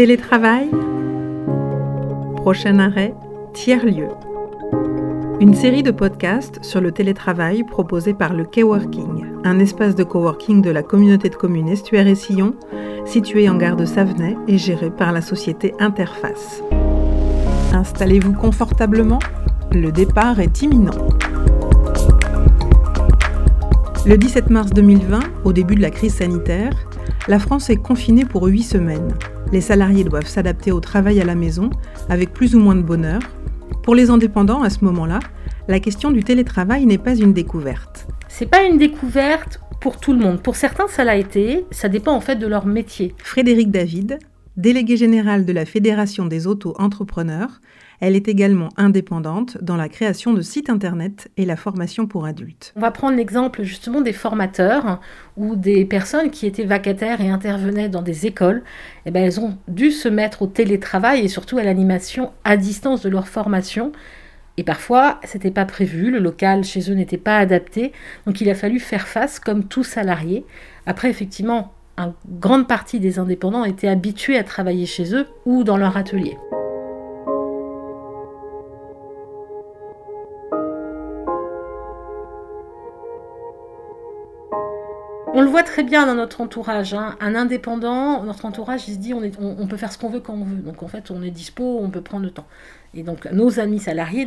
Télétravail Prochain arrêt, tiers-lieu. Une série de podcasts sur le télétravail proposé par le Coworking, un espace de coworking de la communauté de communes Estuaire et Sillon, situé en gare de Savenay et géré par la société Interface. Installez-vous confortablement, le départ est imminent. Le 17 mars 2020, au début de la crise sanitaire, la France est confinée pour huit semaines. Les salariés doivent s'adapter au travail à la maison avec plus ou moins de bonheur. Pour les indépendants, à ce moment-là, la question du télétravail n'est pas une découverte. C'est pas une découverte pour tout le monde. Pour certains, ça l'a été. Ça dépend en fait de leur métier. Frédéric David, délégué général de la Fédération des auto-entrepreneurs, elle est également indépendante dans la création de sites internet et la formation pour adultes. On va prendre l'exemple justement des formateurs ou des personnes qui étaient vacataires et intervenaient dans des écoles. Eh bien, elles ont dû se mettre au télétravail et surtout à l'animation à distance de leur formation. Et parfois, c'était pas prévu, le local chez eux n'était pas adapté, donc il a fallu faire face comme tout salarié. Après, effectivement, une grande partie des indépendants étaient habitués à travailler chez eux ou dans leur atelier. On le voit très bien dans notre entourage. Hein. Un indépendant, notre entourage, il se dit on, on, peut faire ce qu'on veut quand on veut. Donc en fait, on est dispo, on peut prendre le temps. Et donc nos amis salariés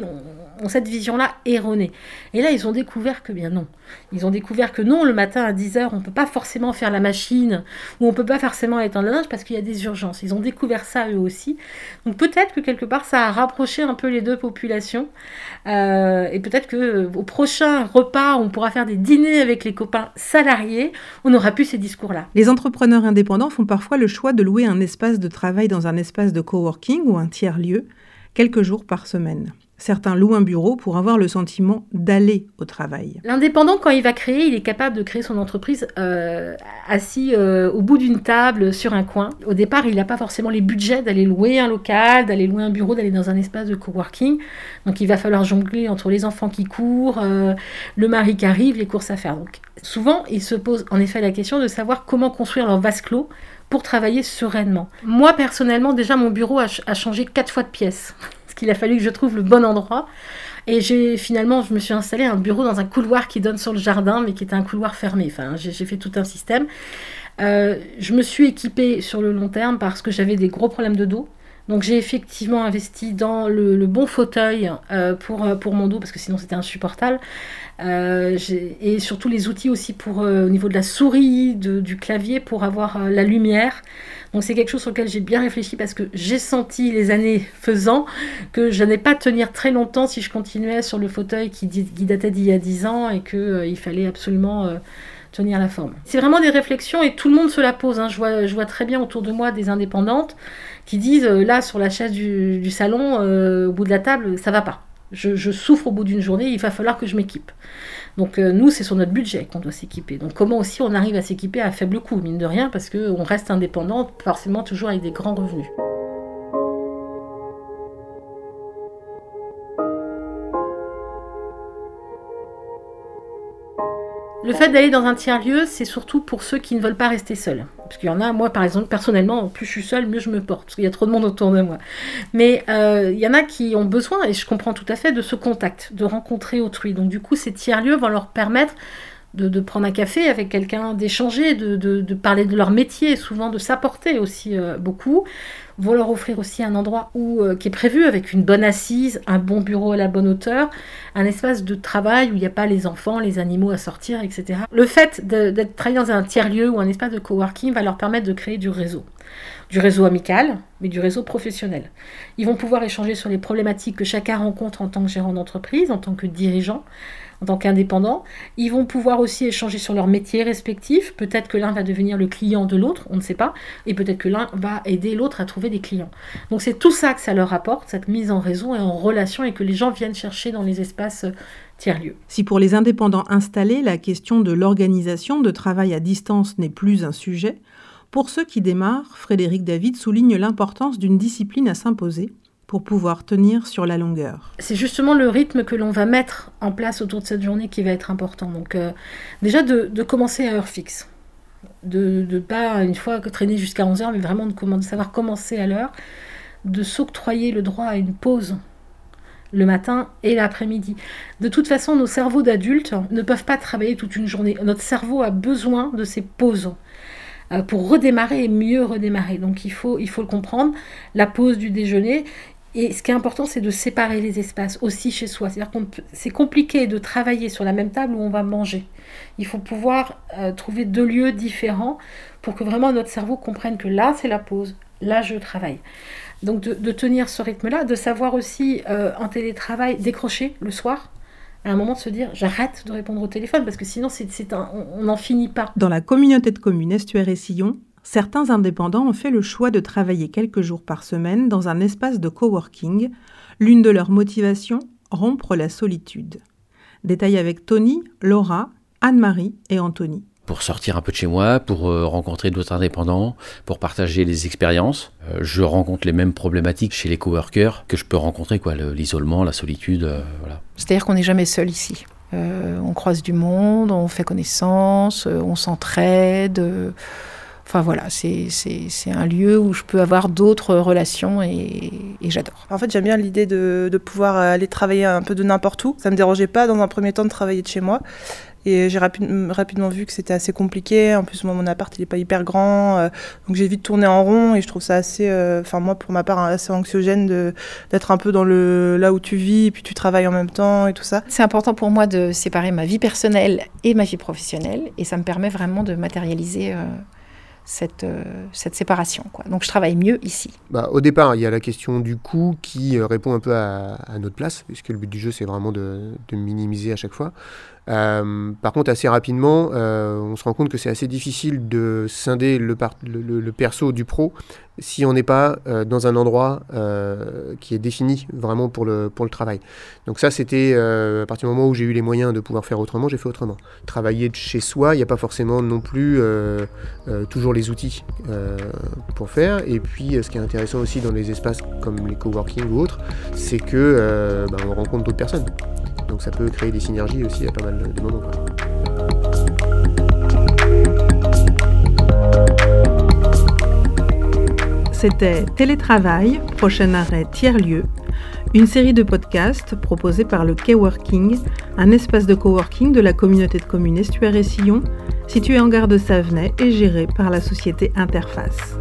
ont, cette vision-là erronée. Et là, ils ont découvert que bien non. Ils ont découvert que non, le matin à 10h, on ne peut pas forcément faire la machine, ou on ne peut pas forcément étendre la linge parce qu'il y a des urgences. Ils ont découvert ça eux aussi. Donc peut-être que quelque part, ça a rapproché un peu les deux populations. Euh, et peut-être que euh, au prochain repas, on pourra faire des dîners avec les copains salariés, on n'aura plus ces discours-là. Les entrepreneurs indépendants font parfois le choix de louer un espace de travail dans un espace de coworking ou un tiers-lieu quelques jours par semaine. Certains louent un bureau pour avoir le sentiment d'aller au travail. L'indépendant, quand il va créer, il est capable de créer son entreprise euh, assis euh, au bout d'une table sur un coin. Au départ, il n'a pas forcément les budgets d'aller louer un local, d'aller louer un bureau, d'aller dans un espace de coworking. Donc il va falloir jongler entre les enfants qui courent, euh, le mari qui arrive, les courses à faire. Donc souvent, il se pose en effet la question de savoir comment construire leur vase clos pour travailler sereinement. Moi, personnellement, déjà, mon bureau a, changé quatre fois de pièce. Parce qu'il a fallu que je trouve le bon endroit. Et j'ai finalement, je me suis installé un bureau dans un couloir qui donne sur le jardin, mais qui était un couloir fermé. Enfin, j'ai fait tout un système. Euh, je me suis équipée sur le long terme parce que j'avais des gros problèmes de dos. Donc j'ai effectivement investi dans le, bon fauteuil euh, pour, euh, pour mon dos parce que sinon c'était insupportable. Euh, et surtout les outils aussi pour au niveau de la souris, du clavier pour avoir la lumière. Donc c'est quelque chose sur lequel j'ai bien réfléchi parce que j'ai senti les années faisant que je n'allais pas tenir très longtemps si je continuais sur le fauteuil qui, qui datait d'il y a 10 ans et qu'il il fallait absolument tenir la forme. C'est vraiment des réflexions et tout le monde se la pose. Hein. Je, vois, je vois très bien autour de moi des indépendantes qui disent euh, là sur la chaise du, salon, euh, au bout de la table, ça va pas. Je, souffre au bout d'une journée, il va falloir que je m'équipe. Donc euh, nous, c'est sur notre budget qu'on doit s'équiper. Donc comment aussi on arrive à s'équiper à faible coût, mine de rien, parce qu'on reste indépendant, forcément toujours avec des grands revenus. Le fait d'aller dans un tiers-lieu, c'est surtout pour ceux qui ne veulent pas rester seuls. Parce qu'il y en a, moi par exemple, personnellement, plus je suis seule, mieux je me porte, parce qu'il y a trop de monde autour de moi. Mais euh, il y en a qui ont besoin, et je comprends tout à fait, de ce contact, de rencontrer autrui. Donc du coup, ces tiers-lieux vont leur permettre de, prendre un café avec quelqu'un, d'échanger, de, parler de leur métier, souvent de s'apporter aussi euh, beaucoup, vont leur offrir aussi un endroit où, euh, qui est prévu avec une bonne assise, un bon bureau à la bonne hauteur, un espace de travail où il n'y a pas les enfants, les animaux à sortir, etc. Le fait d'être travaillé dans un tiers-lieu ou un espace de coworking va leur permettre de créer du réseau. Du réseau amical, mais du réseau professionnel. Ils vont pouvoir échanger sur les problématiques que chacun rencontre en tant que gérant d'entreprise, en tant que dirigeant, en tant qu'indépendants. Ils vont pouvoir aussi échanger sur leurs métiers respectifs. Peut-être que l'un va devenir le client de l'autre, on ne sait pas. Et peut-être que l'un va aider l'autre à trouver des clients. Donc c'est tout ça que ça leur apporte, cette mise en réseau et en relation et que les gens viennent chercher dans les espaces tiers-lieux. Si pour les indépendants installés, la question de l'organisation de travail à distance n'est plus un sujet, pour ceux qui démarrent, Frédéric David souligne l'importance d'une discipline à s'imposer pour pouvoir tenir sur la longueur. C'est justement le rythme que l'on va mettre en place autour de cette journée qui va être important. Donc euh, déjà de, commencer à heure fixe. De ne pas, une fois que traîner jusqu'à 11h, mais vraiment de, de savoir commencer à l'heure, de s'octroyer le droit à une pause le matin et l'après-midi. De toute façon, nos cerveaux d'adultes ne peuvent pas travailler toute une journée. Notre cerveau a besoin de ces pauses pour redémarrer et mieux redémarrer. Donc il faut, il faut le comprendre. La pause du déjeuner. Et ce qui est important, c'est de séparer les espaces aussi chez soi. C'est-à-dire que c'est compliqué de travailler sur la même table où on va manger. Il faut pouvoir euh, trouver deux lieux différents pour que vraiment notre cerveau comprenne que là, c'est la pause, là, je travaille. Donc de, tenir ce rythme-là, de savoir aussi euh, en télétravail décrocher le soir, à un moment de se dire j'arrête de répondre au téléphone parce que sinon c'est, on n'en finit pas. Dans la communauté de communes Estuaire et Sillon, certains indépendants ont fait le choix de travailler quelques jours par semaine dans un espace de coworking. L'une de leurs motivations, rompre la solitude. Détail avec Tony, Laura, Anne-Marie et Anthony pour sortir un peu de chez moi, pour euh, rencontrer d'autres indépendants, pour partager les expériences. Euh, je rencontre les mêmes problématiques chez les coworkers que je peux rencontrer, quoi, l'isolement, la solitude, euh, voilà. C'est-à-dire qu'on n'est jamais seul ici. on croise du monde, on fait connaissance, on s'entraide. Enfin voilà, c'est un lieu où je peux avoir d'autres relations et, j'adore. En fait, j'aime bien l'idée de, de, pouvoir aller travailler un peu de n'importe où. Ça me dérangeait pas dans un premier temps de travailler de chez moi. Et j'ai rapidement vu que c'était assez compliqué. En plus, moi, mon appart, il n'est pas hyper grand. Euh, donc, j'ai vite tourné en rond et je trouve ça assez, euh, enfin, moi, pour ma part, assez anxiogène d'être un peu dans le, là où tu vis et puis tu travailles en même temps et tout ça. C'est important pour moi de séparer ma vie personnelle et ma vie professionnelle. Et ça me permet vraiment de matérialiser. Euh, cette, cette séparation. Quoi. Donc je travaille mieux ici. Bah, au départ, il y a la question du coût qui répond un peu à, à notre place, puisque le but du jeu, c'est vraiment de, de, minimiser à chaque fois. Euh, par contre, assez rapidement, euh, on se rend compte que c'est assez difficile de scinder le, perso du pro si on n'est pas euh, dans un endroit qui est défini vraiment pour le, travail. Donc ça, c'était à partir du moment où j'ai eu les moyens de pouvoir faire autrement, j'ai fait autrement. Travailler de chez soi, il n'y a pas forcément non plus toujours les outils pour faire. Et puis, ce qui est intéressant aussi dans les espaces comme les coworking ou autres, c'est que bah, on rencontre d'autres personnes. Donc ça peut créer des synergies aussi à pas mal de moments. C'était Télétravail, prochain arrêt tiers-lieu, une série de podcasts proposés par le K-Working, un espace de coworking de la communauté de communes Estuaire et Sillon, situé en gare de Savenay et géré par la société Interface.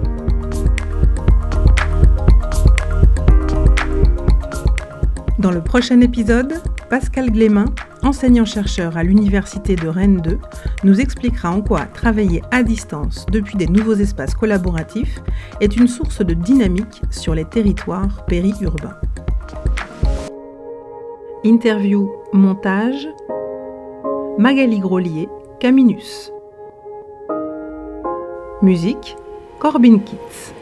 Dans le prochain épisode, Pascal Glémin, enseignant-chercheur à l'Université de Rennes 2, nous expliquera en quoi travailler à distance depuis des nouveaux espaces collaboratifs est une source de dynamique sur les territoires périurbains. Interview, montage, Magali Grolier, Caminus. Musique, Corbin Kitts.